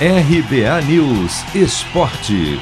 RBA News Esporte.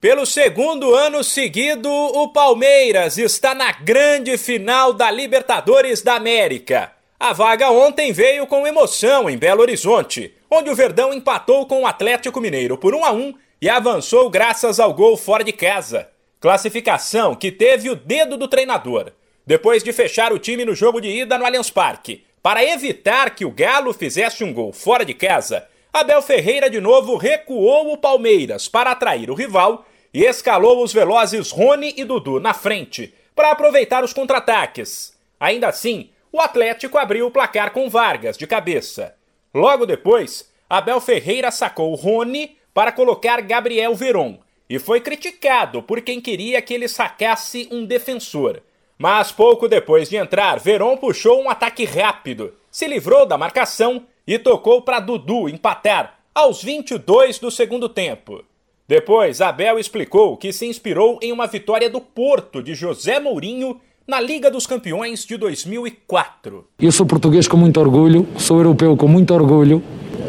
Pelo segundo ano seguido, o Palmeiras está na grande final da Libertadores da América. A vaga ontem veio com emoção em Belo Horizonte, onde o Verdão empatou com o Atlético Mineiro por 1 a 1 e avançou graças ao gol fora de casa. Classificação que teve o dedo do treinador. Depois de fechar o time no jogo de ida no Allianz Parque, para evitar que o Galo fizesse um gol fora de casa, Abel Ferreira de novo recuou o Palmeiras para atrair o rival e escalou os velozes Rony e Dudu na frente para aproveitar os contra-ataques. Ainda assim, o Atlético abriu o placar com Vargas de cabeça. Logo depois, Abel Ferreira sacou Rony para colocar Gabriel Veron e foi criticado por quem queria que ele sacasse um defensor. Mas pouco depois de entrar, Veron puxou um ataque rápido, se livrou da marcação e tocou para Dudu empatar aos 22 do segundo tempo. Depois, Abel explicou que se inspirou em uma vitória do Porto de José Mourinho na Liga dos Campeões de 2004. Eu sou português com muito orgulho, sou europeu com muito orgulho.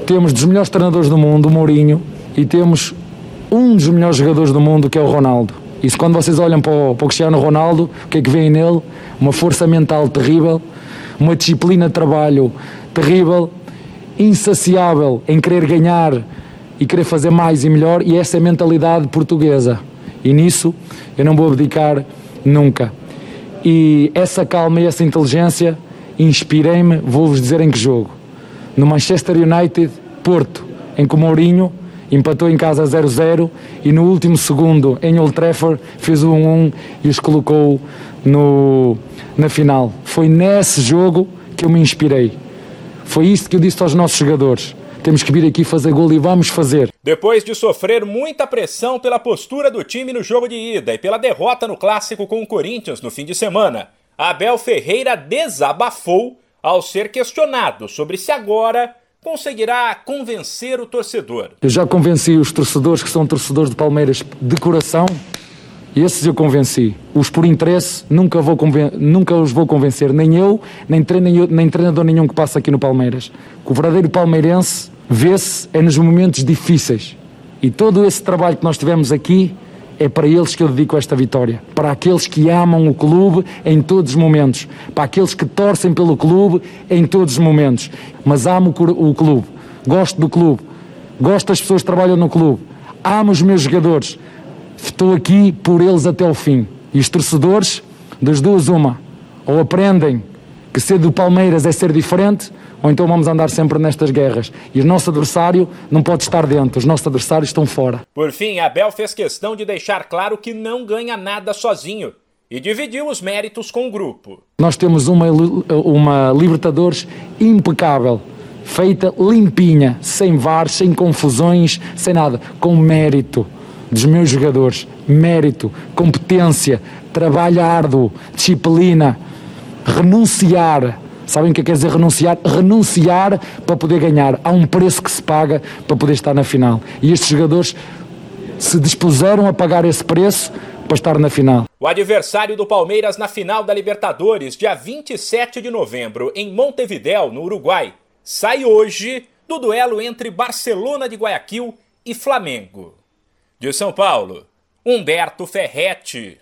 Temos dos melhores treinadores do mundo, Mourinho, e temos um dos melhores jogadores do mundo, que é o Ronaldo. E se quando vocês olham para o, para o Cristiano Ronaldo, o que é que vem nele? Uma força mental terrível, uma disciplina de trabalho terrível, insaciável em querer ganhar e querer fazer mais e melhor, e essa é a mentalidade portuguesa. E nisso eu não vou abdicar nunca. E essa calma e essa inteligência inspirei-me, vou-vos dizer em que jogo. No Manchester United, Porto, em que o Mourinho empatou em casa 0-0 e no último segundo em Old Trafford fez o 1-1 e os colocou no, na final. Foi nesse jogo que eu me inspirei. Foi isso que eu disse aos nossos jogadores. Temos que vir aqui fazer gol e vamos fazer. Depois de sofrer muita pressão pela postura do time no jogo de ida e pela derrota no clássico com o Corinthians no fim de semana, Abel Ferreira desabafou ao ser questionado sobre se agora conseguirá convencer o torcedor. Eu já convenci os torcedores que são torcedores de Palmeiras de coração, esses eu convenci. Os por interesse nunca, vou nunca os vou convencer, nem eu, nem, nem treinador nenhum que passa aqui no Palmeiras. O verdadeiro palmeirense vê-se é nos momentos difíceis. E todo esse trabalho que nós tivemos aqui é para eles que eu dedico esta vitória. Para aqueles que amam o clube em todos os momentos. Para aqueles que torcem pelo clube em todos os momentos. Mas amo o clube. Gosto do clube. Gosto das pessoas que trabalham no clube. Amo os meus jogadores. Estou aqui por eles até o fim. E os torcedores, das duas, uma. Ou aprendem que ser do Palmeiras é ser diferente, ou então vamos andar sempre nestas guerras. E o nosso adversário não pode estar dentro, os nossos adversários estão fora. Por fim, Abel fez questão de deixar claro que não ganha nada sozinho e dividiu os méritos com o grupo. Nós temos uma, uma Libertadores impecável, feita limpinha, sem VAR, sem confusões, sem nada, com mérito dos meus jogadores, mérito, competência, trabalho árduo, disciplina, renunciar Sabem o que quer dizer renunciar? Renunciar para poder ganhar. Há um preço que se paga para poder estar na final. E estes jogadores se dispuseram a pagar esse preço para estar na final. O adversário do Palmeiras na final da Libertadores, dia 27 de novembro, em Montevidéu, no Uruguai, sai hoje do duelo entre Barcelona de Guayaquil e Flamengo. De São Paulo, Humberto Ferretti.